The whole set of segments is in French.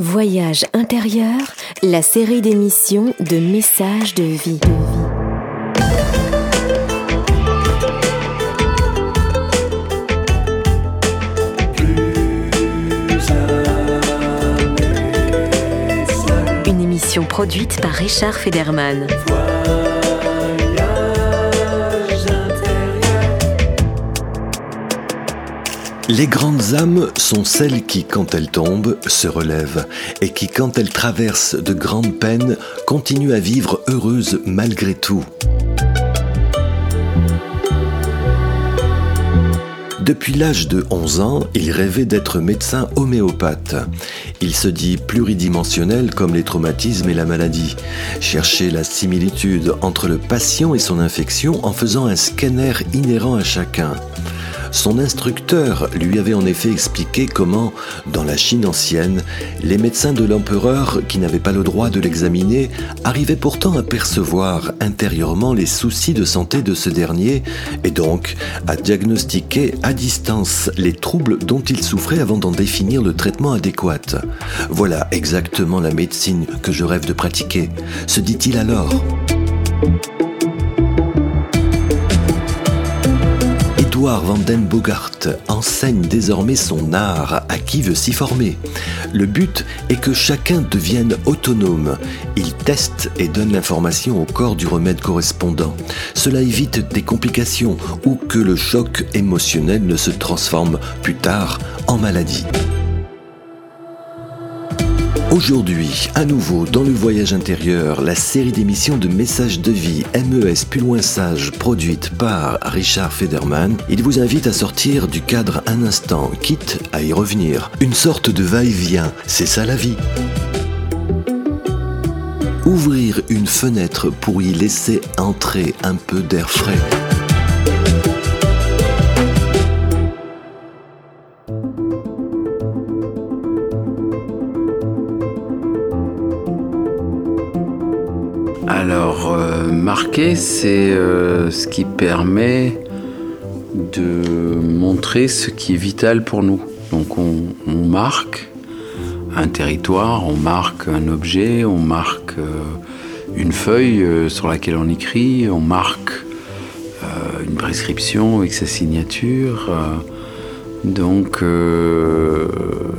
Voyage intérieur, la série d'émissions de messages de vie. Une émission produite par Richard Federman. Les grandes âmes sont celles qui, quand elles tombent, se relèvent et qui, quand elles traversent de grandes peines, continuent à vivre heureuses malgré tout. Depuis l'âge de 11 ans, il rêvait d'être médecin homéopathe. Il se dit pluridimensionnel comme les traumatismes et la maladie. Chercher la similitude entre le patient et son infection en faisant un scanner inhérent à chacun. Son instructeur lui avait en effet expliqué comment, dans la Chine ancienne, les médecins de l'empereur, qui n'avaient pas le droit de l'examiner, arrivaient pourtant à percevoir intérieurement les soucis de santé de ce dernier et donc à diagnostiquer à distance les troubles dont il souffrait avant d'en définir le traitement adéquat. Voilà exactement la médecine que je rêve de pratiquer, se dit-il alors. Edouard van den Bogart enseigne désormais son art à qui veut s'y former. Le but est que chacun devienne autonome. Il teste et donne l'information au corps du remède correspondant. Cela évite des complications ou que le choc émotionnel ne se transforme plus tard en maladie. Aujourd'hui, à nouveau dans le voyage intérieur, la série d'émissions de messages de vie MES plus loin sage produite par Richard Federman, il vous invite à sortir du cadre un instant, quitte à y revenir. Une sorte de va-et-vient, c'est ça la vie. Ouvrir une fenêtre pour y laisser entrer un peu d'air frais. C'est euh, ce qui permet de montrer ce qui est vital pour nous. Donc, on, marque un territoire, on marque un objet, on marque euh, une feuille euh, sur laquelle on écrit, on marque une prescription avec sa signature. donc,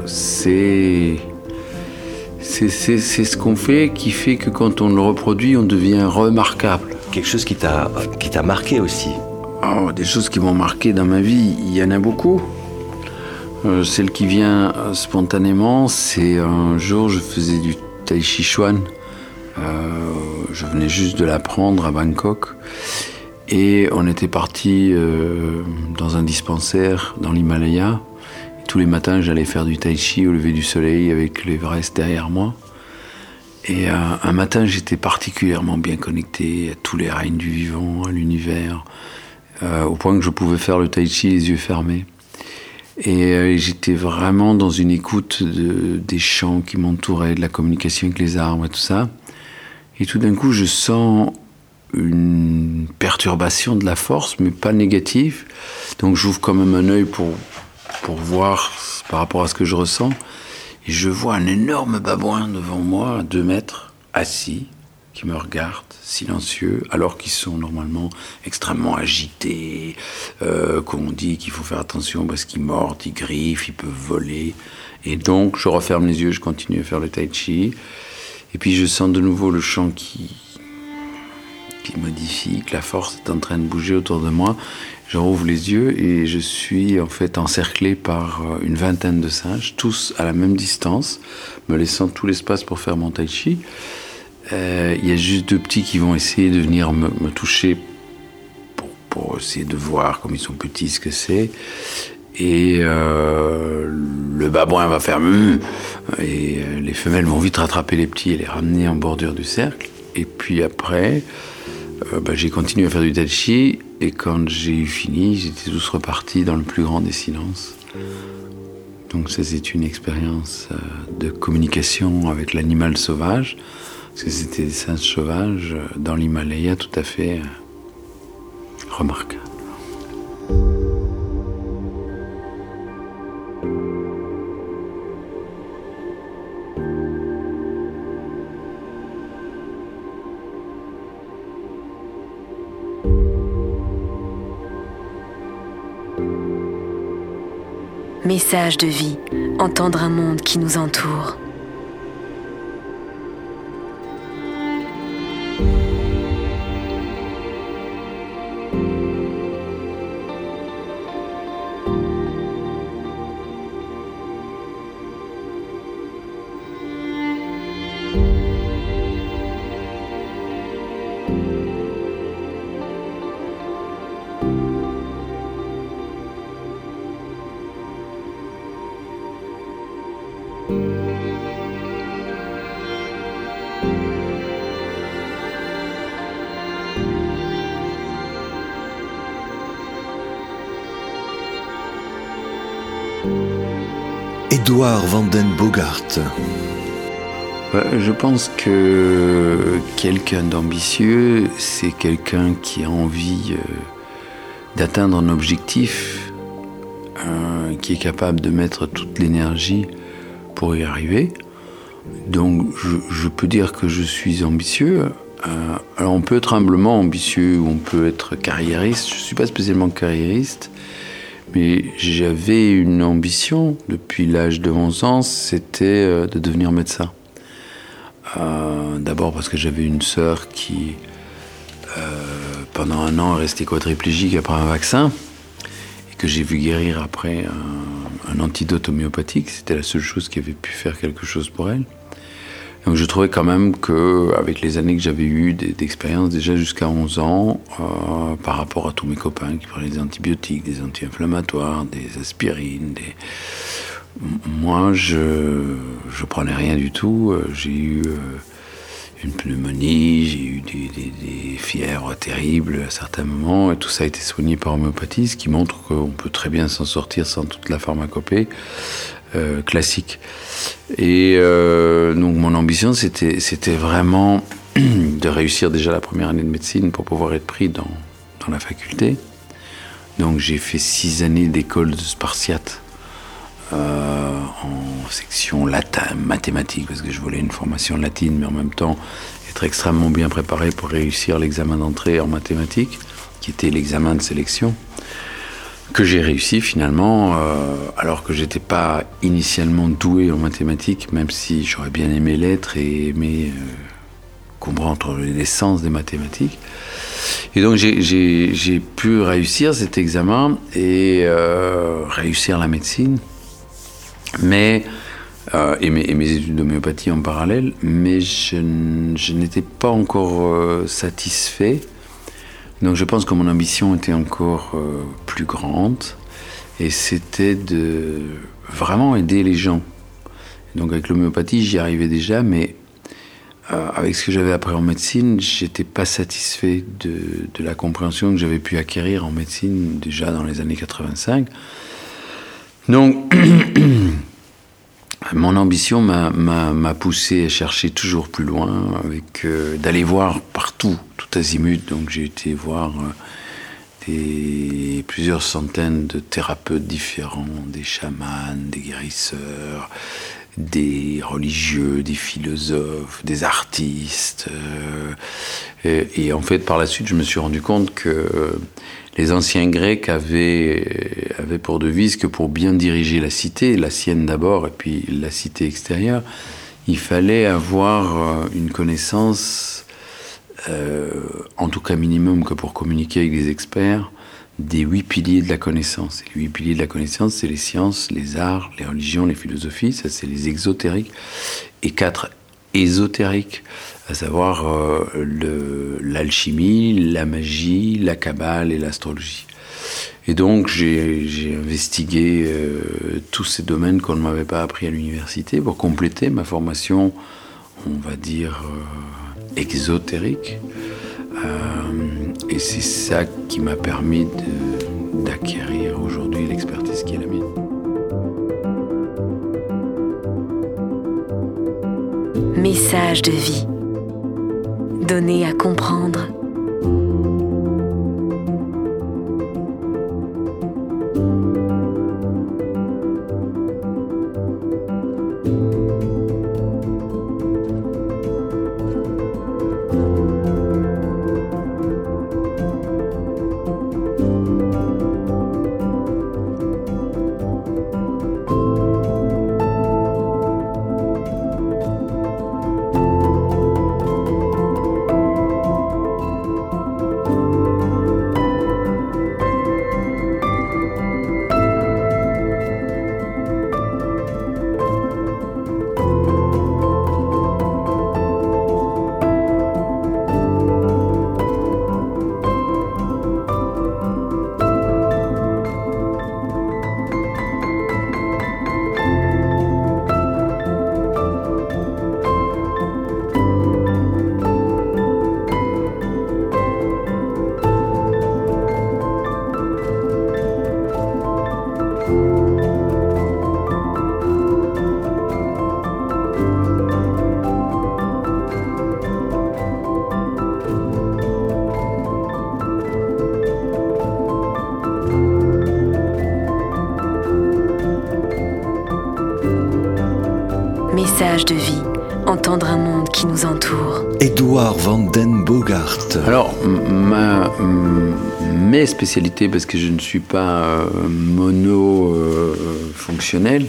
c'est ce qu'on fait qui fait que quand on le reproduit, on devient remarquable. Quelque chose qui t'a qui t'a marqué aussi. Oh, des choses qui m'ont marqué dans ma vie, il y en a beaucoup. Euh, celle qui vient spontanément, c'est un jour, je faisais du tai chi chuan. Euh, je venais juste de l'apprendre à Bangkok. Et on était parti euh, dans un dispensaire dans l'Himalaya. Tous les matins, j'allais faire du tai chi au lever du soleil avec l'Everest derrière moi. Et euh, un matin, j'étais particulièrement bien connecté à tous les règnes du vivant, à l'univers, euh, au point que je pouvais faire le tai chi les yeux fermés. Et euh, j'étais vraiment dans une écoute de- des chants qui m'entouraient, de la communication avec les arbres et tout ça. Et tout d'un coup, je sens une perturbation de la force, mais pas négative. Donc j'ouvre quand même un œil pour, pour voir par rapport à ce que je ressens. Et je vois un énorme babouin devant moi, à deux mètres, assis, qui me regarde, silencieux, alors qu'ils sont normalement extrêmement agités, euh, qu'on dit qu'il faut faire attention parce qu'ils mordent, ils griffent, ils peuvent voler. Et donc, je referme les yeux, je continue à faire le tai chi. Et puis, je sens de nouveau le chant qui, qui modifie, que la force est en train de bouger autour de moi. Je rouvre les yeux et je suis en fait encerclé par euh, une vingtaine de singes, tous à la même distance, me laissant tout l'espace pour faire mon tai chi. Euh, Il y a juste deux petits qui vont essayer de venir me, toucher pour, essayer de voir, comme ils sont petits, ce que c'est. Et euh, le babouin va faire Hum et les femelles vont vite rattraper les petits et les ramener en bordure du cercle. Et puis après, euh, bah, j'ai continué à faire du tai chi et quand j'ai eu fini, j'étais tous repartis dans le plus grand des silences. Donc ça, c'est une expérience euh, de communication avec l'animal sauvage, parce que c'était des singes sauvages euh, dans l'Himalaya tout à fait euh, remarquable. Message de vie, entendre un monde qui nous entoure. Vanden Bogart. Je pense que quelqu'un d'ambitieux, c'est quelqu'un qui a envie euh, d'atteindre un objectif, euh, qui est capable de mettre toute l'énergie pour y arriver. Donc je, peux dire que je suis ambitieux. Euh, alors on peut être humblement ambitieux ou on peut être carriériste. Je ne suis pas spécialement carriériste. Mais j'avais une ambition depuis l'âge de 11 ans, c'était euh, de devenir médecin. Euh, d'abord parce que j'avais une sœur qui, euh, pendant un an, est restée quadriplégique après un vaccin et que j'ai vu guérir après un antidote homéopathique. C'était la seule chose qui avait pu faire quelque chose pour elle. Donc je trouvais quand même que, avec les années que j'avais eues d'expérience déjà jusqu'à 11 ans, euh, par rapport à tous mes copains qui prenaient des antibiotiques, des anti-inflammatoires, des aspirines, des... moi je je prenais rien du tout. Euh, j'ai eu euh, une pneumonie, j'ai eu des, des, fièvres terribles à certains moments, et tout ça a été soigné par homéopathie, ce qui montre qu'on peut très bien s'en sortir sans toute la pharmacopée. Euh, classique. Et euh, donc mon ambition, c'était, c'était vraiment de réussir déjà la première année de médecine pour pouvoir être pris dans, dans la faculté. Donc j'ai fait six années d'école de spartiate euh, en section latin, mathématiques, parce que je voulais une formation latine, mais en même temps être extrêmement bien préparé pour réussir l'examen d'entrée en mathématiques, qui était l'examen de sélection que j'ai réussi finalement, euh, alors que j'étais pas initialement doué en mathématiques, même si j'aurais bien aimé l'être et aimé euh, comprendre l'essence des mathématiques. Et donc j'ai pu réussir cet examen et euh, réussir la médecine, mais et mes, et, mes, études d'homéopathie en parallèle, mais je n'étais pas encore satisfait donc je pense que mon ambition était encore euh, plus grande et c'était de vraiment aider les gens. Donc avec l'homéopathie, j'y arrivais déjà, mais euh, avec ce que j'avais appris en médecine, j'étais pas satisfait de, la compréhension que j'avais pu acquérir en médecine déjà dans les années 85. Donc Mon ambition m'a poussé à chercher toujours plus loin, euh, d'aller voir partout, Donc j'ai été voir euh, plusieurs centaines de thérapeutes différents, des chamans, des guérisseurs, des religieux, des philosophes, des artistes. Euh, et, en fait, par la suite, je me suis rendu compte que les anciens Grecs avaient, pour devise que pour bien diriger la cité, la sienne d'abord et puis la cité extérieure, il fallait avoir euh, une connaissance, euh, en tout cas minimum que pour communiquer avec des experts, des huit piliers de la connaissance. Et les huit piliers de la connaissance, c'est les sciences, les arts, les religions, les philosophies, ça c'est les exotériques, et quatre ésotériques, à savoir euh, l'alchimie, la magie, la cabale et l'astrologie. Et donc j'ai investigué euh, tous ces domaines qu'on ne m'avait pas appris à l'université pour compléter ma formation, on va dire, exotérique. et c'est ça qui m'a permis d'acquérir aujourd'hui l'expertise qui est la mienne. Message de vie. Donner à comprendre entendre un monde qui nous entoure. Édouard Van den Bogart. Alors, ma, mes spécialités, parce que je ne suis pas euh, mono-fonctionnel, euh,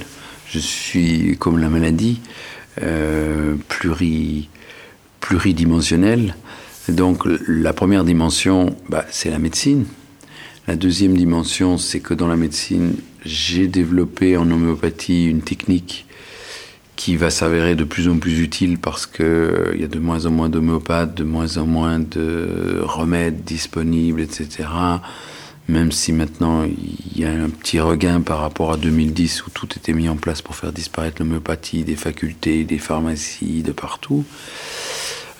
je suis, comme la maladie, euh, pluri, pluridimensionnel. Donc, la première dimension, bah, c'est la médecine. La deuxième dimension, c'est que dans la médecine, j'ai développé en homéopathie une technique qui va s'avérer de plus en plus utile parce qu'il euh, y a de moins en moins d'homéopathes, de moins en moins de remèdes disponibles, etc. Même si maintenant il y a un petit regain par rapport à 2010 où tout était mis en place pour faire disparaître l'homéopathie des facultés, des pharmacies, de partout.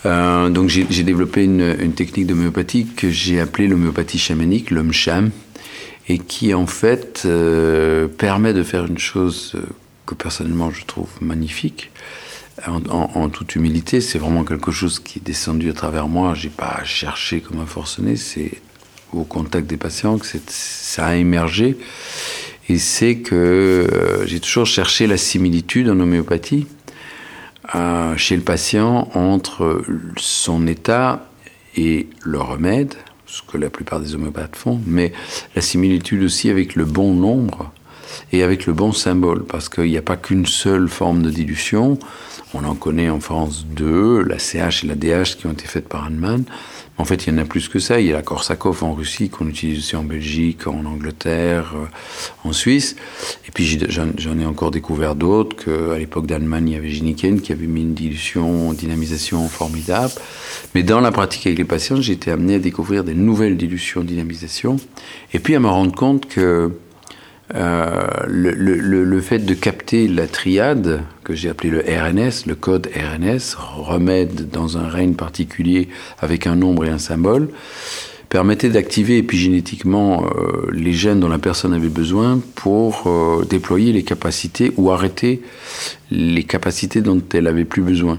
Euh, donc j'ai développé une, une technique d'homéopathie que j'ai appelée l'homéopathie chamanique, l'homme cham, et qui en fait euh, permet de faire une chose euh, que personnellement je trouve magnifique. En, toute humilité, c'est vraiment quelque chose qui est descendu à travers moi. J'ai pas cherché comme un forcené, c'est au contact des patients que ça a émergé. Et c'est que euh, j'ai toujours cherché la similitude en homéopathie chez le patient entre son état et le remède, ce que la plupart des homéopathes font, mais la similitude aussi avec le bon nombre et avec le bon symbole, parce qu'il n'y a pas qu'une seule forme de dilution. On en connaît en France deux, la CH et la DH qui ont été faites par Hahnemann. En fait, il y en a plus que ça. Il y a la Korsakov en Russie qu'on utilise aussi en Belgique, en Angleterre, euh, en Suisse. Et puis j'en ai encore découvert d'autres. Qu'à l'époque d'Allemagne, il y avait Giniken qui avait mis une dilution, dynamisation formidable. Mais dans la pratique avec les patients, j'ai été amené à découvrir des nouvelles dilutions, dynamisation. Et puis à me rendre compte que euh, le, fait de capter la triade, que j'ai appelé le RNS, le code RNS, remède dans un règne particulier avec un nombre et un symbole, permettait d'activer épigénétiquement euh, les gènes dont la personne avait besoin pour euh, déployer les capacités ou arrêter les capacités dont elle avait plus besoin.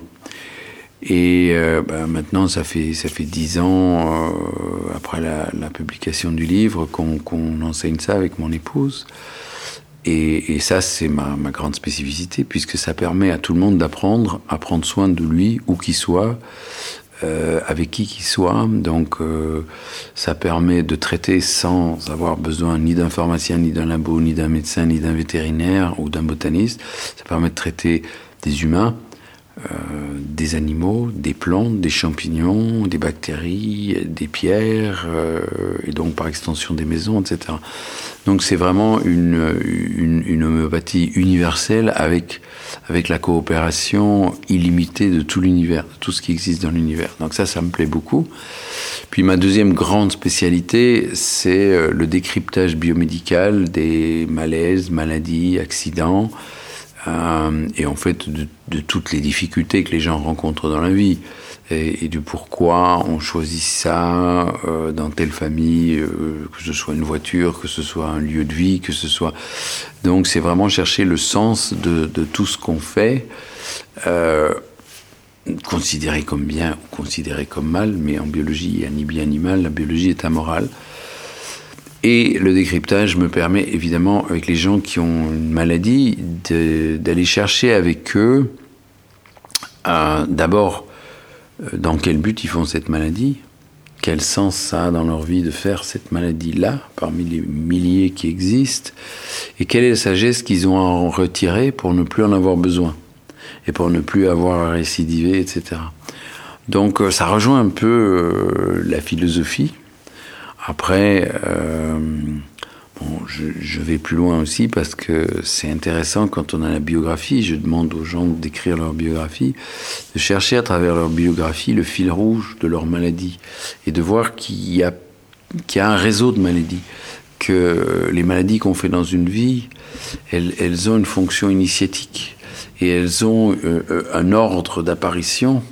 Et euh, bah, maintenant, ça fait ça fait dix ans euh, après la, publication du livre qu'on enseigne ça avec mon épouse. Et, ça, c'est ma, ma, grande spécificité, puisque ça permet à tout le monde d'apprendre à prendre soin de lui, où qu'il soit, euh, avec qui qu'il soit. Donc, ça permet de traiter sans avoir besoin ni d'un pharmacien, ni d'un labo, ni d'un médecin, ni d'un vétérinaire ou d'un botaniste. Ça permet de traiter des humains des animaux, des plantes, des champignons, des bactéries, des pierres, euh, et donc par extension des maisons, etc. Donc c'est vraiment une, une, homéopathie universelle avec, avec la coopération illimitée de tout l'univers, de tout ce qui existe dans l'univers. Donc ça, ça me plaît beaucoup. Puis ma deuxième grande spécialité, c'est euh, le décryptage biomédical des malaises, maladies, accidents, euh, et en fait de, toutes les difficultés que les gens rencontrent dans la vie et, et du pourquoi on choisit ça euh, dans telle famille, euh, que ce soit une voiture, que ce soit un lieu de vie, que ce soit donc c'est vraiment chercher le sens de, de tout ce qu'on fait. Considéré comme bien ou considéré comme mal, mais en biologie, il n'y a ni bien ni mal, la biologie est amorale. Et le décryptage me permet évidemment, avec les gens qui ont une maladie, d'aller chercher avec eux, euh, d'abord, euh, dans quel but ils font cette maladie, quel sens ça a dans leur vie de faire cette maladie-là, parmi les milliers qui existent, et quelle est la sagesse qu'ils ont à en retirer pour ne plus en avoir besoin, et pour ne plus avoir à récidiver, etc. Donc euh, ça rejoint un peu la philosophie après, euh, bon, je, vais plus loin aussi parce que c'est intéressant quand on a la biographie. Je demande aux gens d'écrire leur biographie, de chercher à travers leur biographie le fil rouge de leur maladie et de voir qu'il y a, y a un réseau de maladies. Que les maladies qu'on fait dans une vie, elles, elles, ont une fonction initiatique et elles ont euh, un ordre d'apparition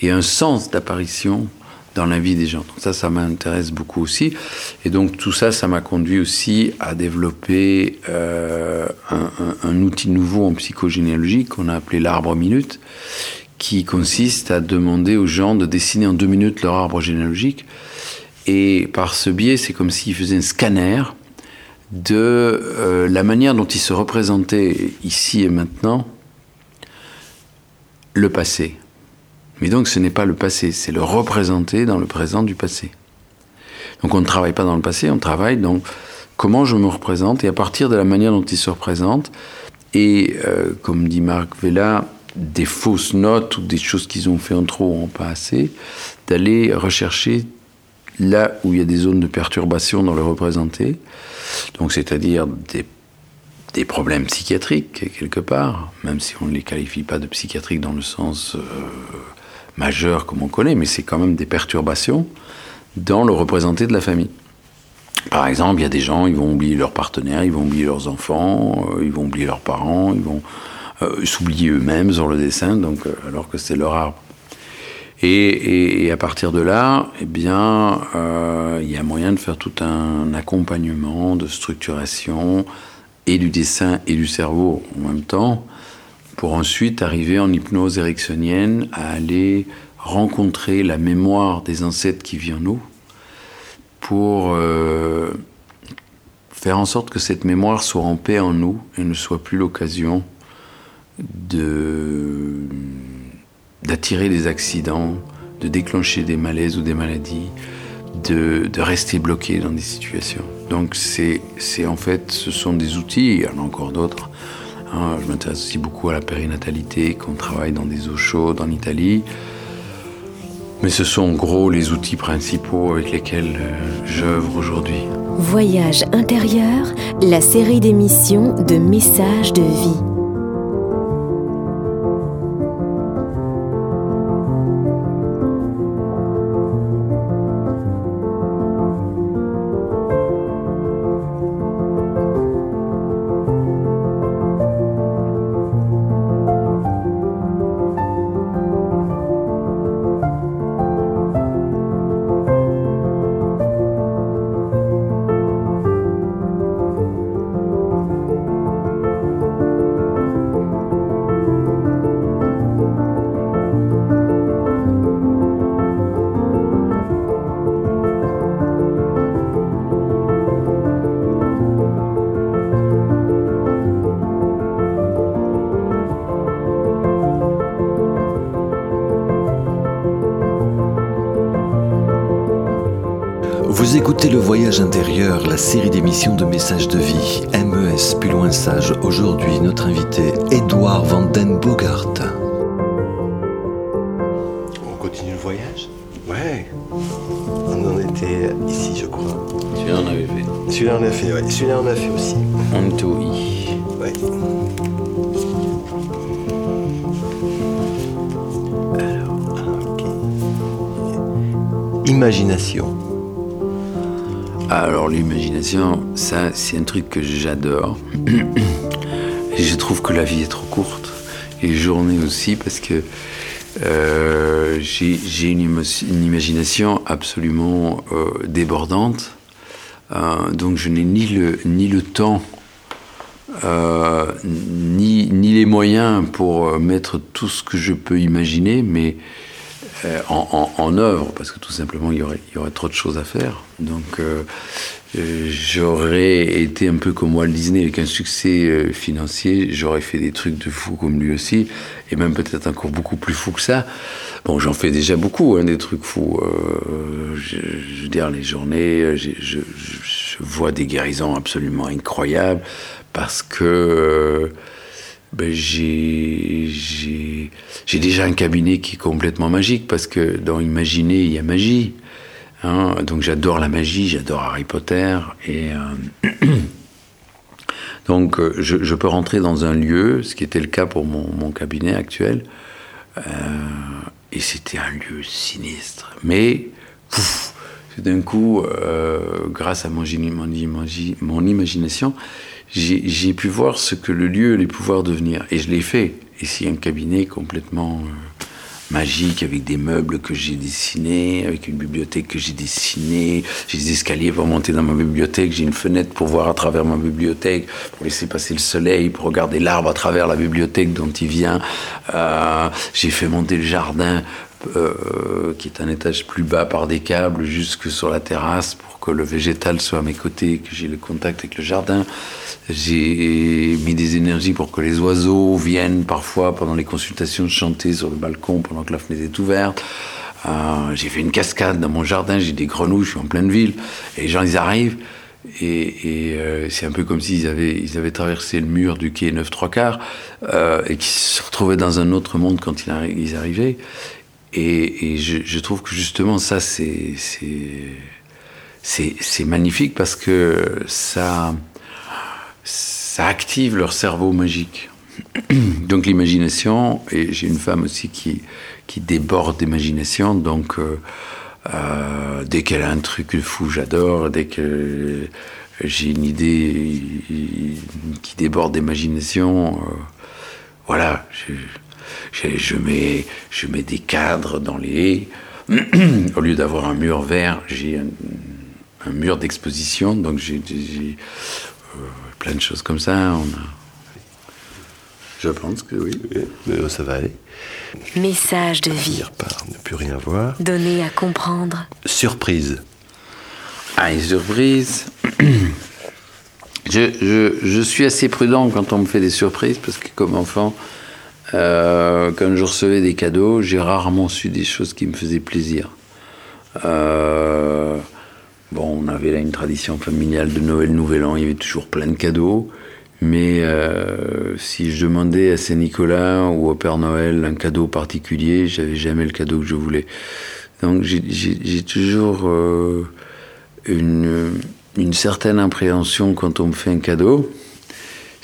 et un sens d'apparition dans la vie des gens. Donc ça, ça m'intéresse beaucoup aussi. Et donc tout ça, ça m'a conduit aussi à développer euh, un, outil nouveau en psychogénéalogie qu'on a appelé l'arbre minute, qui consiste à demander aux gens de dessiner en deux minutes leur arbre généalogique. Et par ce biais, c'est comme s'ils faisaient un scanner de euh, la manière dont ils se représentaient ici et maintenant le passé. Mais donc ce n'est pas le passé, c'est le représenter dans le présent du passé. Donc on ne travaille pas dans le passé, on travaille dans comment je me représente et à partir de la manière dont il se représente, et euh, comme dit Marc Vella, des fausses notes ou des choses qu'ils ont fait en trop ou en pas assez, d'aller rechercher là où il y a des zones de perturbation dans le représenté, donc c'est-à-dire des, des, problèmes psychiatriques quelque part, même si on ne les qualifie pas de psychiatriques dans le sens euh, majeur comme on connaît, mais c'est quand même des perturbations dans le représenté de la famille. Par exemple, il y a des gens, ils vont oublier leurs partenaires, ils vont oublier leurs enfants, euh, ils vont oublier leurs parents, ils vont euh, s'oublier eux-mêmes sur le dessin, donc, euh, alors que c'est leur arbre. Et, à partir de là, eh bien, il y a moyen de faire tout un accompagnement de structuration et du dessin et du cerveau en même temps, pour ensuite arriver en hypnose ericksonienne à aller rencontrer la mémoire des ancêtres qui vit en nous, pour euh, faire en sorte que cette mémoire soit en paix en nous et ne soit plus l'occasion d'attirer des accidents, de déclencher des malaises ou des maladies, de, de rester bloqué dans des situations. Donc c'est en fait, ce sont des outils, il y en a encore d'autres. Hein. je m'intéresse aussi beaucoup à la périnatalité, qu'on travaille dans des eaux chaudes en Italie. Mais ce sont en gros les outils principaux avec lesquels euh, j'œuvre aujourd'hui. Voyage intérieur, la série d'émissions de messages de vie. Vous écoutez Le Voyage intérieur, la série d'émissions de messages de vie. MES, plus loin sage. Aujourd'hui, notre invité, Edouard Van Den Bogart. On continue le voyage? Ouais. On en était ici, je crois. Celui-là, on avait fait. Celui-là, on a fait, ouais. Celui-là, on a fait aussi. On était au I. Ouais. Alors, ok. Imagination. Alors l'imagination, ça c'est un truc que j'adore. Je trouve que la vie est trop courte. Et les journées aussi parce que euh, j'ai une, imagination absolument euh, débordante. Euh, donc je n'ai ni le, ni le temps, ni, ni les moyens pour mettre tout ce que je peux imaginer, mais euh, en, œuvre, parce que tout simplement il y aurait, il y aurait trop de choses à faire. Donc euh, euh, j'aurais été un peu comme Walt Disney avec un succès financier, j'aurais fait des trucs de fou comme lui aussi, et même peut-être encore beaucoup plus fou que ça. Bon, j'en fais déjà beaucoup, hein, des trucs fous. Je, je, dire, les journées, je, je, vois des guérisons absolument incroyables parce que ben j'ai déjà un cabinet qui est complètement magique parce que dans Imaginer, il y a magie. Hein. donc j'adore la magie, j'adore Harry Potter. Et euh, donc je, je, peux rentrer dans un lieu, ce qui était le cas pour mon, mon cabinet actuel. Euh, et c'était un lieu sinistre. Mais d'un coup, euh, grâce à mon imagination, j'ai pu voir ce que le lieu allait pouvoir devenir. Et je l'ai fait. Ici, un cabinet complètement euh, magique, avec des meubles que j'ai dessinés, avec une bibliothèque que j'ai dessinée. J'ai des escaliers pour monter dans ma bibliothèque. J'ai une fenêtre pour voir à travers ma bibliothèque, pour laisser passer le soleil, pour regarder l'arbre à travers la bibliothèque dont il vient. Euh, j'ai fait monter le jardin euh, qui est un étage plus bas par des câbles jusque sur la terrasse pour que le végétal soit à mes côtés, que j'ai le contact avec le jardin. J'ai mis des énergies pour que les oiseaux viennent parfois pendant les consultations chanter sur le balcon pendant que la fenêtre est ouverte. Euh, j'ai fait une cascade dans mon jardin, j'ai des grenouilles, je suis en pleine ville, et les gens ils arrivent, et, euh, c'est un peu comme s'ils avaient, ils avaient traversé le mur du quai 9 3 quarts, et qui se retrouvaient dans un autre monde quand ils arrivaient. Et, je, trouve que justement ça, c'est, c'est, magnifique parce que ça, ça active leur cerveau magique. Donc l'imagination, et j'ai une femme aussi qui, qui déborde d'imagination, donc euh, euh, dès qu'elle a un truc fou, j'adore, dès que j'ai une idée qui déborde d'imagination, euh, voilà, mets, je mets des cadres dans les haies. Au lieu d'avoir un mur vert, j'ai un, mur d'exposition, donc j'ai plein de choses comme ça. On a, je pense que oui. Mais ça va aller. Message de vie. par ne plus rien voir. Donner à comprendre. Surprise. Ah, une surprise. je, je, suis assez prudent quand on me fait des surprises parce que comme enfant, euh, quand je recevais des cadeaux, j'ai rarement su des choses qui me faisaient plaisir. Euh, bon, on avait là une tradition familiale de Noël, Nouvel An, il y avait toujours plein de cadeaux. Mais euh, si je demandais à Saint-Nicolas ou au Père Noël un cadeau particulier, j'avais jamais le cadeau que je voulais. Donc j'ai toujours euh, une, une, certaine appréhension quand on me fait un cadeau,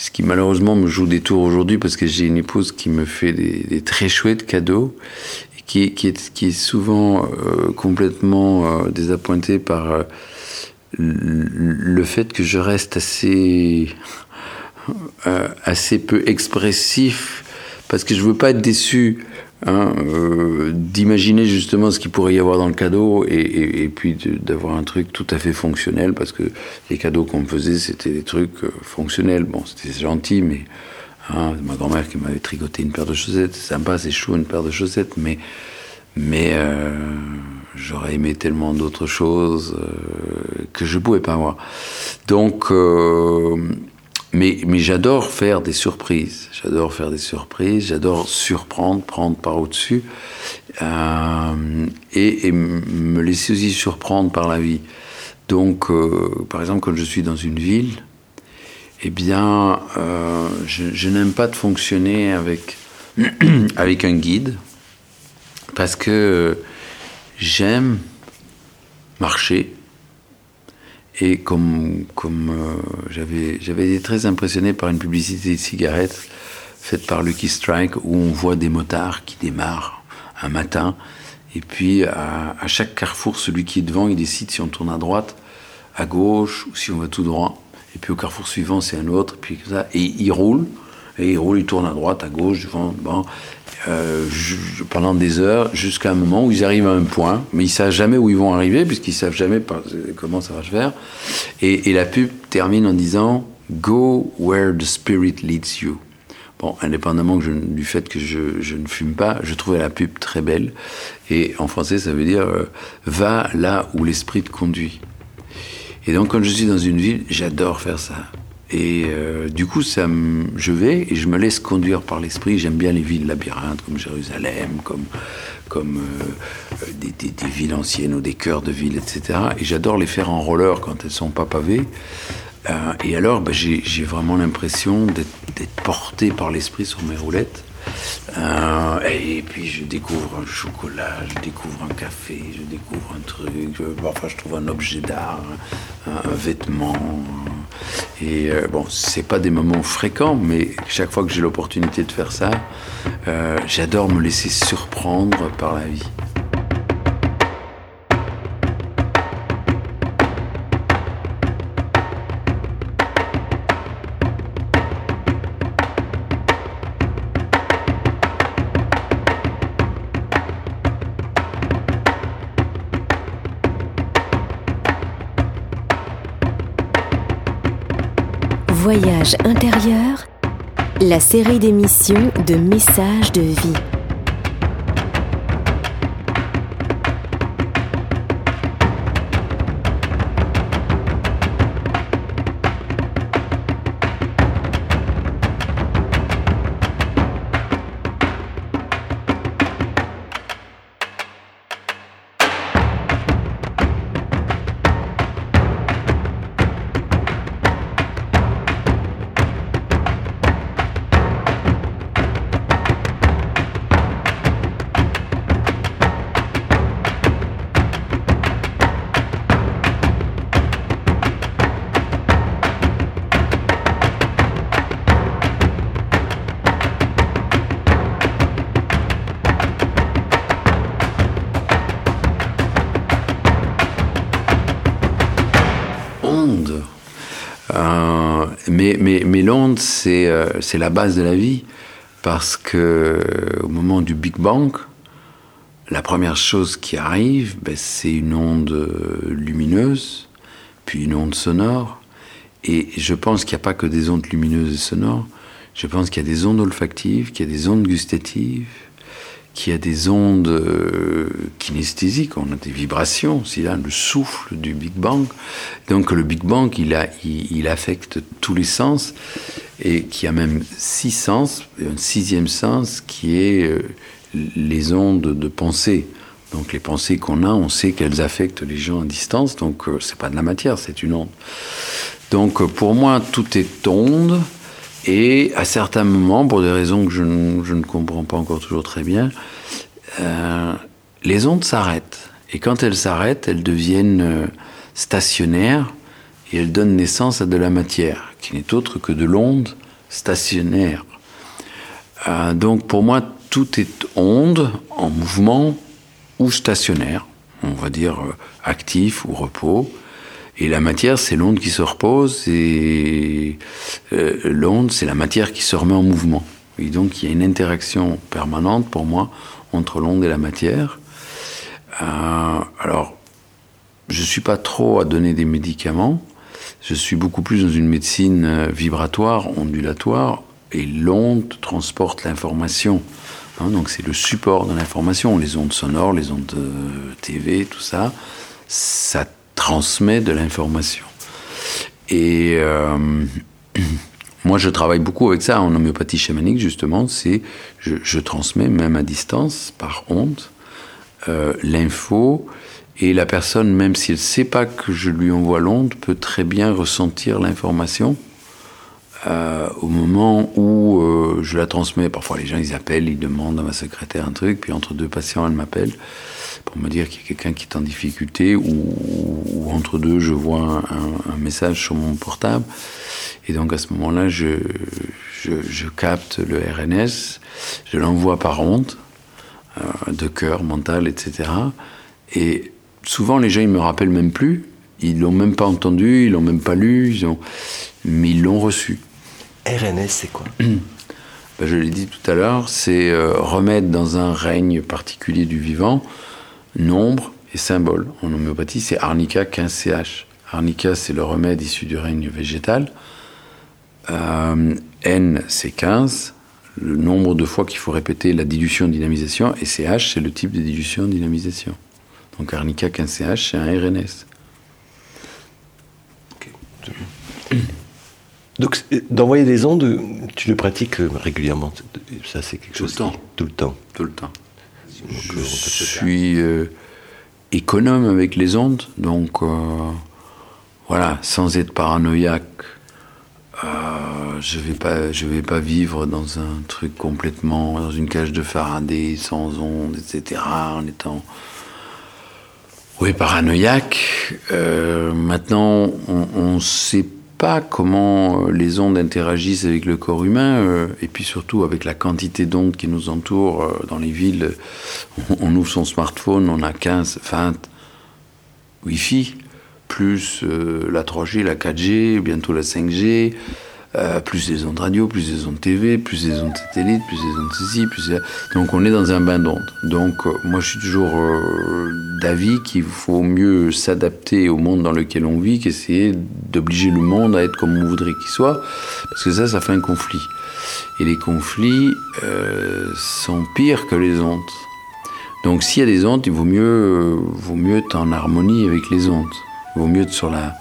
ce qui malheureusement me joue des tours aujourd'hui parce que j'ai une épouse qui me fait des, très chouettes cadeaux et qui, est, souvent euh, complètement désappointée par le fait que je reste assez euh, assez peu expressif, parce que je veux pas être déçu hein, euh, d'imaginer justement ce qu'il pourrait y avoir dans le cadeau et, puis d'avoir un truc tout à fait fonctionnel, parce que les cadeaux qu'on me faisait, c'était des trucs euh, fonctionnels. Bon, c'était gentil, mais hein, ma grand-mère qui m'avait tricoté une paire de chaussettes, c'est sympa, c'est chou une paire de chaussettes, mais mais j'aurais aimé tellement d'autres choses que je pouvais pas avoir. Donc mais, mais j'adore faire des surprises. J'adore faire des surprises. J'adore surprendre, prendre par au-dessus. Euh, et, me laisser aussi surprendre par la vie. Donc, euh, par exemple, quand je suis dans une ville, eh bien, euh, je, je n'aime pas de fonctionner avec, avec un guide. Parce que j'aime marcher, et comme, comme euh, j'avais, été très impressionné par une publicité de cigarettes faite par Lucky Strike où on voit des motards qui démarrent un matin et puis à, chaque carrefour, celui qui est devant, il décide si on tourne à droite, à gauche ou si on va tout droit. Et puis au carrefour suivant, c'est un autre, et puis ça. Et il roule, et il roule, il tourne à droite, à gauche, devant, bon. Euh, pendant des heures jusqu'à un moment où ils arrivent à un point, mais ils savent jamais où ils vont arriver puisqu'ils savent jamais comment ça va se faire. Et, la pub termine en disant Go where the spirit leads you. Bon, indépendamment du fait que je, ne fume pas, je trouvais la pub très belle. Et en français, ça veut dire euh, Va là où l'esprit te conduit. Et donc, quand je suis dans une ville, j'adore faire ça. Et euh, du coup, ça je vais et je me laisse conduire par l'esprit. J'aime bien les villes labyrinthes comme Jérusalem, comme, comme euh, des, des, villes anciennes ou des cœurs de ville, etc. Et j'adore les faire en roller quand elles sont pas pavées. Euh, et alors, bah, j'ai vraiment l'impression d'être porté par l'esprit sur mes roulettes. Euh, et puis je découvre un chocolat, je découvre un café, je découvre un truc, je, enfin je trouve un objet d'art, un, vêtement. Et euh, bon, c'est pas des moments fréquents, mais chaque fois que j'ai l'opportunité de faire ça, euh, j'adore me laisser surprendre par la vie. Intérieur, la série d'émissions de messages de vie. Euh, c'est la base de la vie, parce que au moment du Big Bang, la première chose qui arrive, ben, c'est une onde euh, lumineuse, puis une onde sonore. Et je pense qu'il n'y a pas que des ondes lumineuses et sonores. Je pense qu'il y a des ondes olfactives, qu'il y a des ondes gustatives, qu'il y a des ondes euh, kinesthésiques, on a des vibrations, c'est là le souffle du Big Bang. Donc le Big Bang, il, a, il, affecte tous les sens, et qui a même six sens, un sixième sens qui est euh, les ondes de pensée. Donc les pensées qu'on a, on sait qu'elles affectent les gens à distance, donc euh, c'est pas de la matière, c'est une onde. Donc pour moi, tout est onde. Et à certains moments, pour des raisons que je ne, comprends pas encore toujours très bien, euh, les ondes s'arrêtent. Et quand elles s'arrêtent, elles deviennent euh, stationnaires et elles donnent naissance à de la matière, qui n'est autre que de l'onde stationnaire. Euh, donc pour moi, tout est onde en mouvement ou stationnaire, on va dire actif ou repos. Et la matière, c'est l'onde qui se repose, et euh, l'onde, c'est la matière qui se remet en mouvement. Et donc, il y a une interaction permanente pour moi entre l'onde et la matière. Euh, alors, je ne suis pas trop à donner des médicaments. Je suis beaucoup plus dans une médecine euh, vibratoire, ondulatoire, et l'onde transporte l'information. Hein, donc, c'est le support de l'information, les ondes sonores, les ondes TV, tout ça. Ça transmet de l'information. Et euh, moi, je travaille beaucoup avec ça en homéopathie chamanique, justement. C'est je, transmets, même à distance, par onde, euh, l'info. Et la personne, même si elle ne sait pas que je lui envoie l'onde, peut très bien ressentir l'information euh, au moment où je la transmets. Parfois, les gens, ils appellent, ils demandent à ma secrétaire un truc, puis entre deux patients, elle m'appelle pour me dire qu'il y a quelqu'un qui est en difficulté ou, entre deux, je vois un, message sur mon portable. Et donc à ce moment-là, je, je, capte le RNS, je l'envoie par onde, euh, de cœur, mental, etc. Et souvent, les gens, ils me rappellent même plus. Ils l'ont même pas entendu, ils l'ont même pas lu, ils ont... mais ils l'ont reçu. RNS, c'est quoi? Ben, Je l'ai dit tout à l'heure, c'est euh, remettre dans un règne particulier du vivant nombre et symbole. En homéopathie, c'est arnica 15CH. Arnica, c'est le remède issu du règne végétal. Euh, N, c'est 15, le nombre de fois qu'il faut répéter la dilution dynamisation, et CH, c'est le type de dilution dynamisation. Donc arnica 15CH, c'est un RNS. Donc d'envoyer des ondes, tu le pratiques régulièrement. Ça, c'est quelque chose. Temps. tout le temps. Tout le temps je suis euh, économe avec les ondes, donc euh, voilà, sans être paranoïaque, euh, je vais pas, je vais pas vivre dans un truc complètement, dans une cage de Faraday, sans ondes, etc., en étant oui, paranoïaque. maintenant, on, ne sait comment euh, les ondes interagissent avec le corps humain, euh, et puis surtout avec la quantité d'ondes qui nous entourent euh, dans les villes. On, ouvre son smartphone, on a 15, 20 Wi-Fi, plus la 3G, la 4G, bientôt la 5G. Euh, plus des ondes radio, plus des ondes TV, plus des ondes satellites, plus des ondes ceci, plus donc on est dans un bain d'ondes. Donc euh, moi je suis toujours euh, d'avis qu'il faut mieux s'adapter au monde dans lequel on vit qu'essayer d'obliger le monde à être comme on voudrait qu'il soit, parce que ça, ça fait un conflit. Et les conflits sont pires que les ondes. Donc s'il y a des ondes, il vaut mieux, vaut mieux être en harmonie avec les ondes. Il vaut mieux être sur la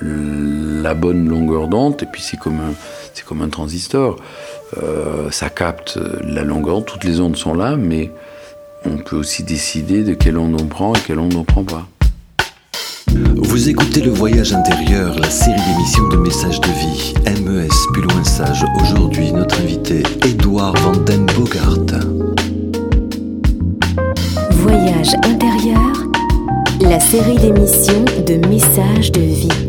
la bonne longueur d'onde, et puis c'est comme un, c'est comme un transistor. Euh, ça capte la longueur, toutes les ondes sont là, mais on peut aussi décider de quelle onde on prend et quelle onde on ne prend pas. Vous écoutez Le Voyage intérieur, la série d'émissions de messages de vie. MES, plus loin sage. Aujourd'hui, notre invité, Edouard Van Den Bogart. Voyage intérieur, la série d'émissions de messages de vie.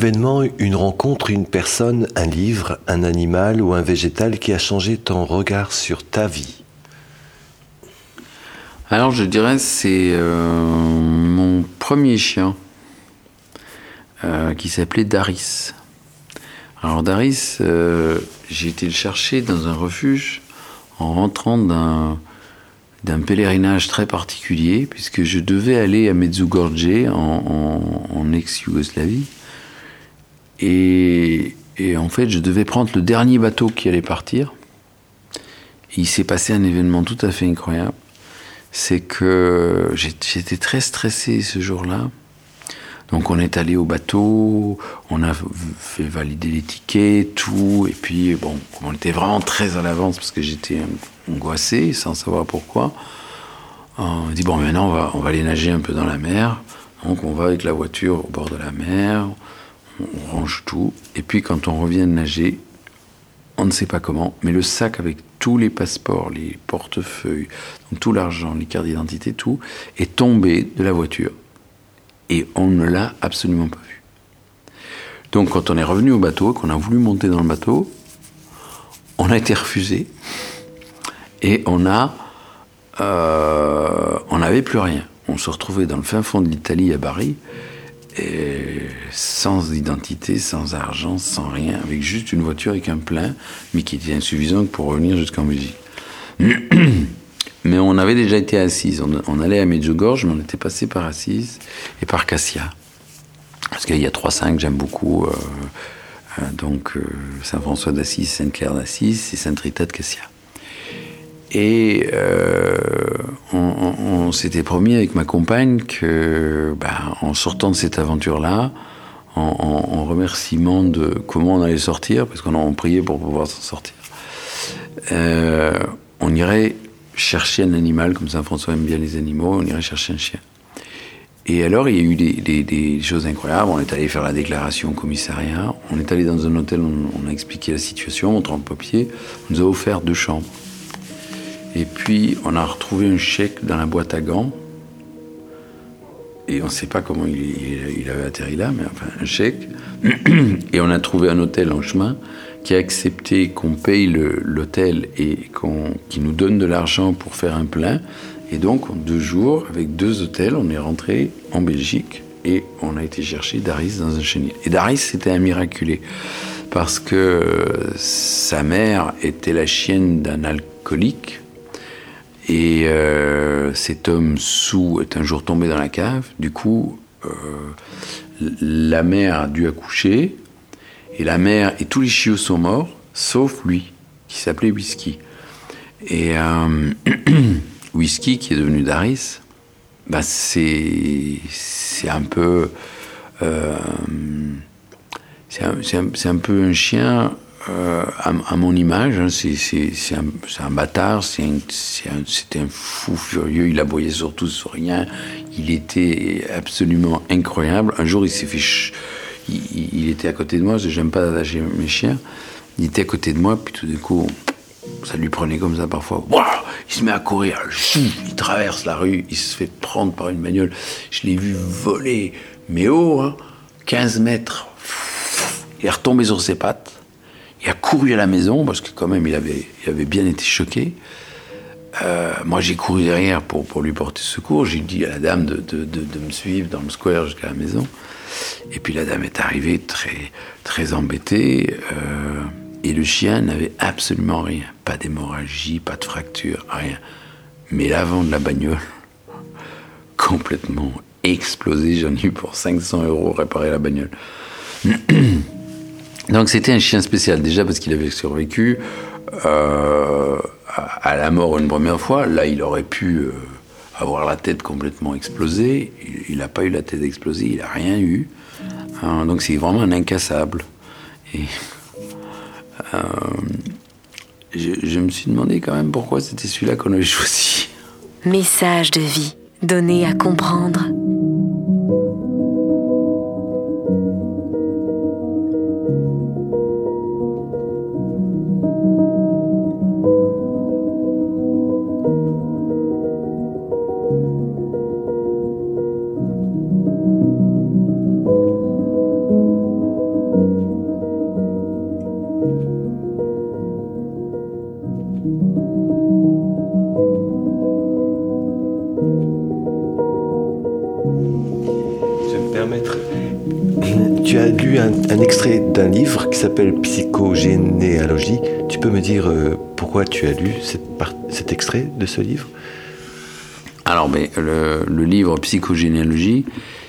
Événement, une rencontre, une personne, un livre, un animal ou un végétal qui a changé ton regard sur ta vie? Alors je dirais c'est euh, mon premier chien euh, qui s'appelait Daris. Alors Daris, euh, j'ai été le chercher dans un refuge en rentrant d'un d'un pèlerinage très particulier, puisque je devais aller à Medjugorje, en, ex-Yougoslavie. Et, en fait, je devais prendre le dernier bateau qui allait partir. il s'est passé un événement tout à fait incroyable. C'est que j'étais très stressé ce jour-là. Donc on est allé au bateau, on a fait valider les tickets, tout, et puis bon, on était vraiment très à l'avance parce que j'étais angoissé, sans savoir pourquoi. On dit bon maintenant on va aller nager un peu dans la mer. Donc on va avec la voiture au bord de la mer, on range tout, et puis quand on revient nager, on ne sait pas comment, mais le sac avec tous les passeports, les portefeuilles, tout l'argent, les cartes d'identité, tout, est tombé de la voiture et on ne l'a absolument pas vu. Donc quand on est revenu au bateau, qu'on a voulu monter dans le bateau, on a été refusé et on a, euh, on n'avait plus rien. On se retrouvait dans le fin fond de l'Italie à Bari, sans identité, sans argent, sans rien, avec juste une voiture avec un plein, mais qui était insuffisant pour revenir jusqu'en Belgique. Mais on avait déjà été à Assise. On, allait à Medjugorje, mais on était passé par Assise et par Cassia. Parce qu'il y a trois saints que j'aime beaucoup. Euh, euh, donc euh, Saint-François d'Assise, Sainte-Claire d'Assise et Sainte-Rita de Cassia. Et on, s'était promis avec ma compagne que, ben, en sortant de cette aventure-là, en, remerciement de comment on allait sortir, parce qu'on a prié pour pouvoir s'en sortir, on irait chercher un animal, comme Saint-François aime bien les animaux, on irait chercher un chien. Et alors, il y a eu des, choses incroyables. On est allé faire la déclaration au commissariat. On est allé dans un hôtel, on, a expliqué la situation, on trempe papier. On nous a offert deux chambres. Et puis, on a retrouvé un chèque dans la boîte à gants. Et on ne sait pas comment il, avait atterri là, mais enfin, un chèque. Et on a trouvé un hôtel en chemin qui a accepté qu'on paye l'hôtel et qu'on, qui nous donne de l'argent pour faire un plein. Et donc, en deux jours, avec deux hôtels, on est rentré en Belgique et on a été chercher Daris dans un chenil. Et Daris, c'était un miraculé parce que sa mère était la chienne d'un alcoolique et euh, cet homme sous est un jour tombé dans la cave. Du coup, euh, la mère a dû accoucher et la mère et tous les chiots sont morts, sauf lui, qui s'appelait Whisky. Et euh, Whisky, qui est devenu Daris, bah c'est un peu. C'est un, un, peu un chien euh, à, mon image. Hein. c'est un, bâtard, c'était un, fou furieux. Il aboyait sur tout, sur rien. Il était absolument incroyable. Un jour, il s'est fait il, était à côté de moi, j'aime pas attacher mes chiens. Il était à côté de moi, puis tout d'un coup, ça lui prenait comme ça parfois. il se met à courir, il traverse la rue, il se fait prendre par une bagnole. Je l'ai vu voler, mais haut, 15 hein, mètres. Il est retombé sur ses pattes. Il a couru à la maison, parce que quand même, il avait, il avait bien été choqué. Euh, moi, j'ai couru derrière pour, pour lui porter secours. J'ai dit à la dame de, de, de me suivre dans le square jusqu'à la maison. Et puis la dame est arrivée très, très embêtée. Euh, et le chien n'avait absolument rien. Pas d'hémorragie, pas de fracture, rien. Mais l'avant de la bagnole, complètement explosé. J'en ai eu pour 500 euros réparer la bagnole. Donc c'était un chien spécial, déjà parce qu'il avait survécu euh, à la mort une première fois. Là, il aurait pu... Euh, avoir la tête complètement explosée. Il n'a pas eu la tête explosée, il n'a rien eu. Hein, donc c'est vraiment un incassable. Et euh, je, je, me suis demandé quand même pourquoi c'était celui-là qu'on avait choisi. Message de vie donné à comprendre. Tu as lu un, un extrait d'un livre qui s'appelle Psychogénéalogie. Tu peux me dire euh, pourquoi tu as lu cette part- cet extrait de ce livre? Alors, mais le, le livre Psychogénéalogie,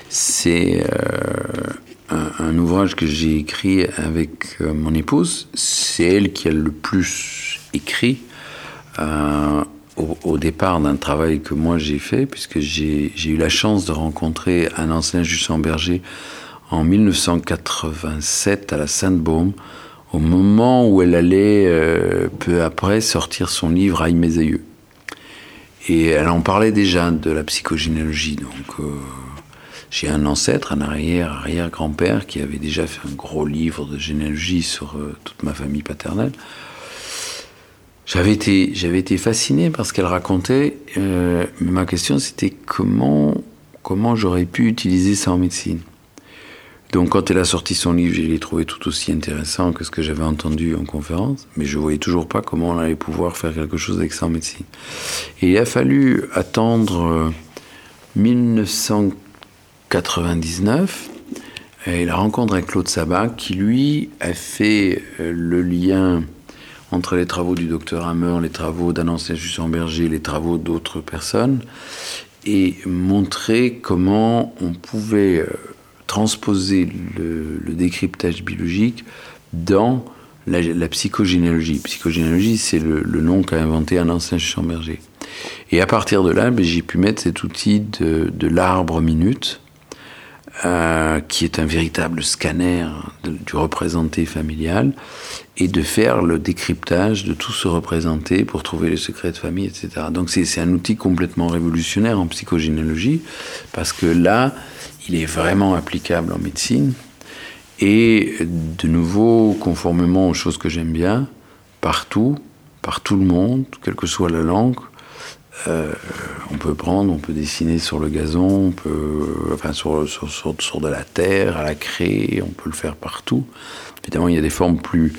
c'est euh, un, un ouvrage que j'ai écrit avec euh, mon épouse. C'est elle qui a le plus écrit euh, au, départ d'un travail que moi j'ai fait, puisque j'ai eu la chance de rencontrer un ancien Justin Berger en 1987 à la Sainte-Baume, au moment où elle allait euh, peu après sortir son livre Aïe mes aïeux. Et elle en parlait déjà de la psychogénéalogie. Donc, euh, j'ai un ancêtre, un arrière, arrière-grand-père qui avait déjà fait un gros livre de généalogie sur euh, toute ma famille paternelle. J'avais été, fasciné par ce qu'elle racontait, euh, ma question c'était comment, j'aurais pu utiliser ça en médecine. Donc quand elle a sorti son livre, je l'ai trouvé tout aussi intéressant que ce que j'avais entendu en conférence, mais je voyais toujours pas comment on allait pouvoir faire quelque chose avec ça en médecine. Et il a fallu attendre euh, 1999 et la rencontre avec Claude Sabat qui lui a fait euh, le lien entre les travaux du docteur Hammer, les travaux Justin Berger, les travaux d'autres personnes et montrer comment on pouvait euh, transposer le, décryptage biologique dans la, psychogénéalogie. Psychogénéalogie, c'est le, nom qu'a inventé un ancien Chamberger. Et à partir de là, ben, j'ai pu mettre cet outil de, l'arbre minute, euh, qui est un véritable scanner du représenté familial, et de faire le décryptage de tout ce représenté pour trouver les secrets de famille, etc. Donc c'est c'est un outil complètement révolutionnaire en psychogénéalogie, parce que là, il est vraiment applicable en médecine, et de nouveau, conformément aux choses que j'aime bien, partout, par tout le monde, quelle que soit la langue, euh, on peut prendre, on peut dessiner sur le gazon, on peut, enfin sur, sur, sur, sur de la terre, à la craie, on peut le faire partout. Évidemment, il y a des formes plus,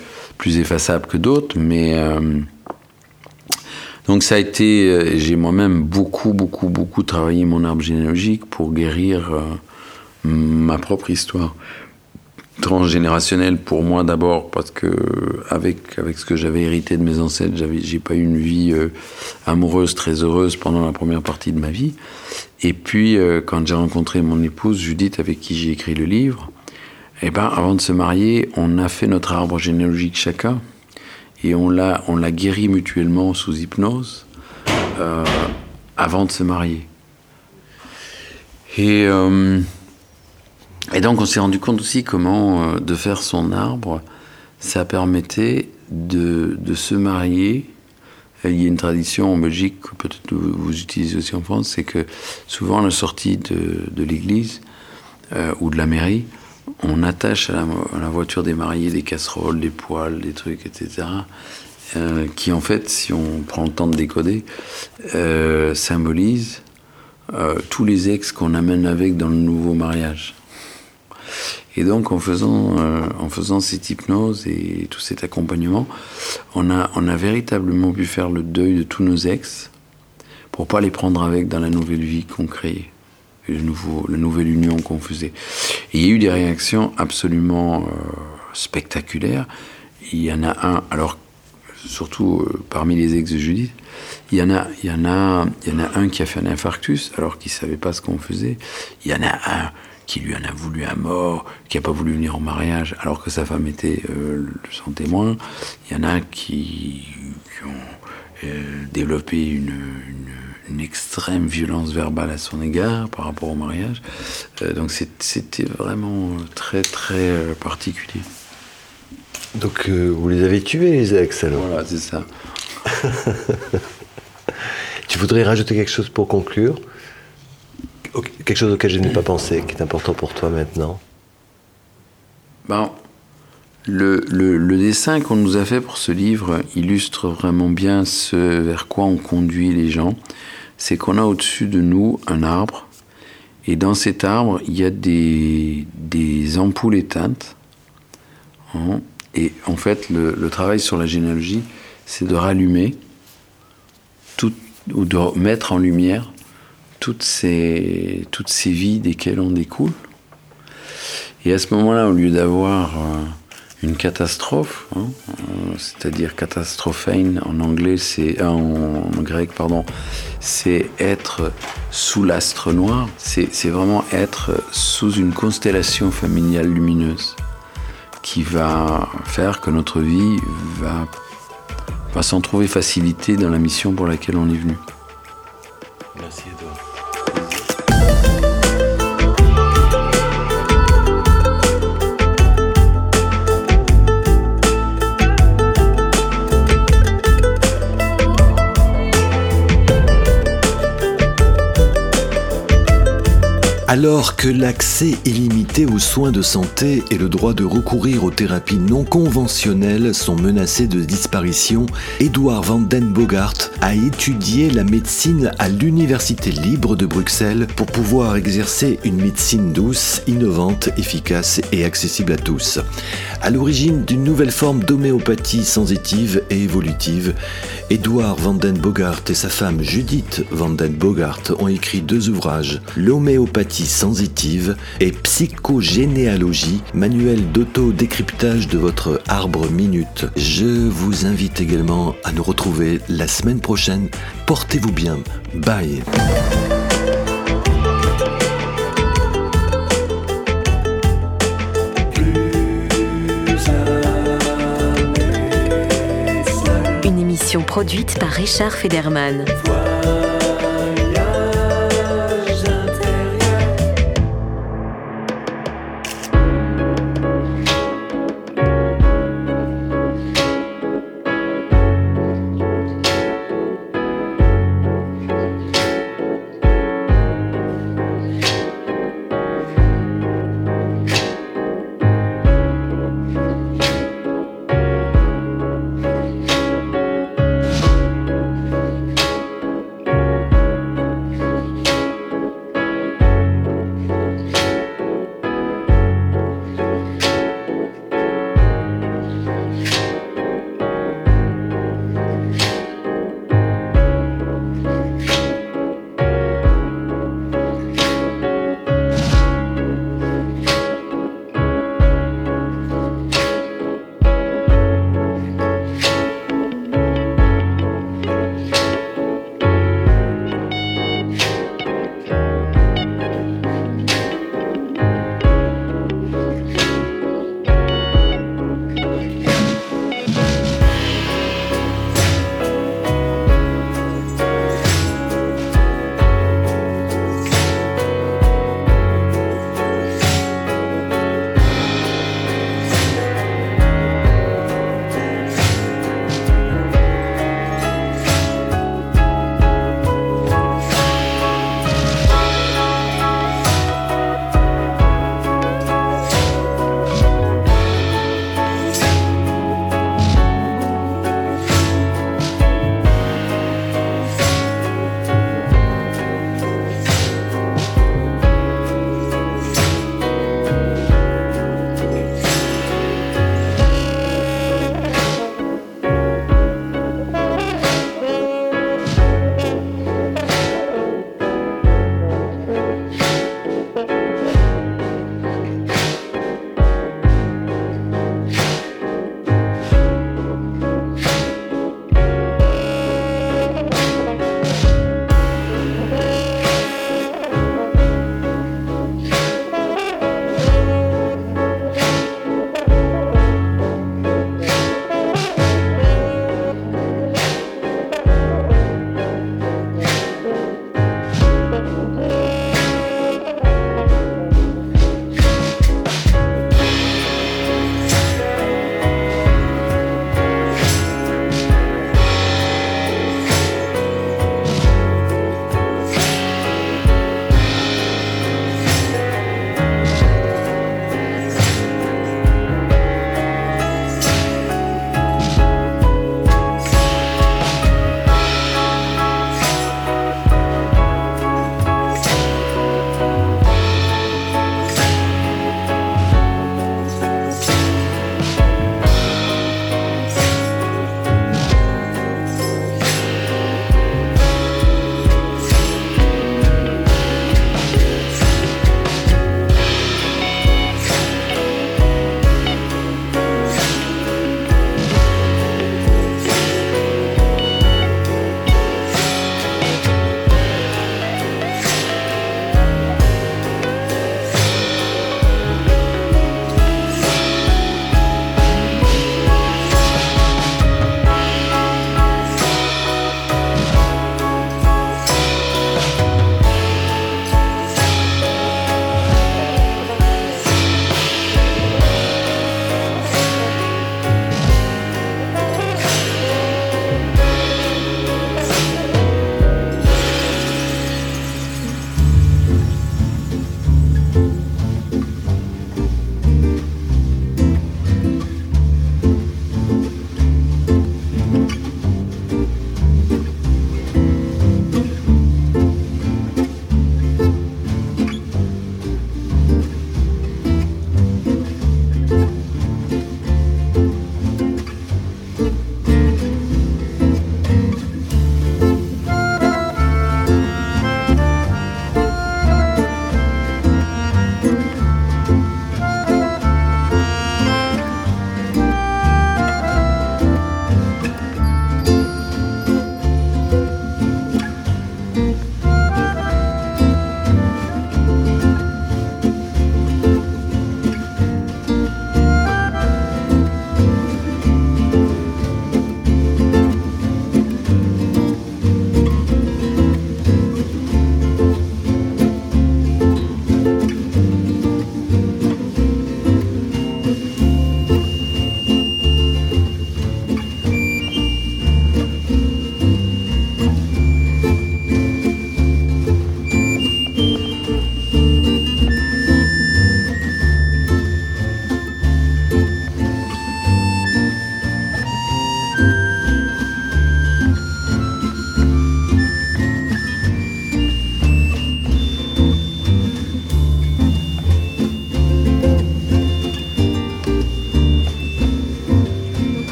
plus effaçables que d'autres, mais euh, donc ça a été, euh, j'ai moi-même beaucoup, beaucoup, beaucoup travaillé mon arbre généalogique pour guérir euh, ma propre histoire. Transgénérationnelle pour moi d'abord parce que avec avec ce que j'avais hérité de mes ancêtres j'ai pas eu une vie amoureuse très heureuse pendant la première partie de ma vie. Et puis quand j'ai rencontré mon épouse Judith avec qui j'ai écrit le livre eh ben avant de se marier on a fait notre arbre généalogique chacun et on l'a on l'a guéri mutuellement sous hypnose euh, avant de se marier et euh, et donc on s'est rendu compte aussi comment euh, de faire son arbre, ça permettait de, de se marier. Il y a une tradition en Belgique, que peut-être vous, utilisez aussi en France, c'est que souvent à la sortie de, de l'église ou de la mairie, on attache à la, voiture des mariés des casseroles, des poêles, des trucs, etc. euh, qui en fait, si on prend le temps de décoder, euh, symbolisent euh, tous les ex qu'on amène avec dans le nouveau mariage. Et donc, en faisant, euh, en faisant cette hypnose et tout cet accompagnement, on a, on a véritablement pu faire le deuil de tous nos ex pour pas les prendre avec dans la nouvelle vie qu'on créait, et le nouveau, la nouvelle union qu'on il y a eu des réactions absolument euh, spectaculaires. Il y en a un, alors surtout euh, parmi les ex de Judith, il y en a, il il y en a un qui a fait un infarctus alors qu'il savait pas ce qu'on faisait. Il y en a un qui lui en a voulu à mort, qui a pas voulu venir en mariage alors que sa femme était euh, son témoin. Il y en a qui, qui ont développé une, une extrême violence verbale à son égard par rapport au mariage. Euh, donc c'était vraiment très très euh, particulier. Donc euh, vous les avez tués les ex alors? Voilà, c'est ça. Tu voudrais rajouter quelque chose pour conclure? Quelque chose auquel je n'ai pas pensé, qui est important pour toi maintenant? Ben, le, dessin qu'on nous a fait pour ce livre illustre vraiment bien ce vers quoi on conduit les gens. C'est qu'on a au-dessus de nous un arbre, et dans cet arbre, il y a des, des ampoules éteintes. hein. Et en fait, le, le travail sur la généalogie, c'est de rallumer tout, ou de mettre en lumière toutes ces, toutes ces vies desquelles on découle. Et à ce moment-là, au lieu d'avoir euh, une catastrophe, hein, euh, c'est-à-dire catastrophein en anglais, c'est euh, en, grec, pardon, c'est être sous l'astre noir. C'est vraiment être sous une constellation familiale lumineuse qui va faire que notre vie va, va s'en trouver facilité dans la mission pour laquelle on est venu. Merci Edouard. Alors que l'accès illimité aux soins de santé et le droit de recourir aux thérapies non conventionnelles sont menacés de disparition, Edouard van den Bogart a étudié la médecine à l'Université libre de Bruxelles pour pouvoir exercer une médecine douce, innovante, efficace et accessible à tous. À l'origine d'une nouvelle forme d'homéopathie sensitive et évolutive, Edouard van den Bogart et sa femme Judith van den Bogart ont écrit deux ouvrages, L'homéopathie sensitive et psychogénéalogie, manuel d'auto-décryptage de votre arbre minute. Je vous invite également à nous retrouver la semaine prochaine. Portez-vous bien. Bye. Une émission produite par Richard Federman.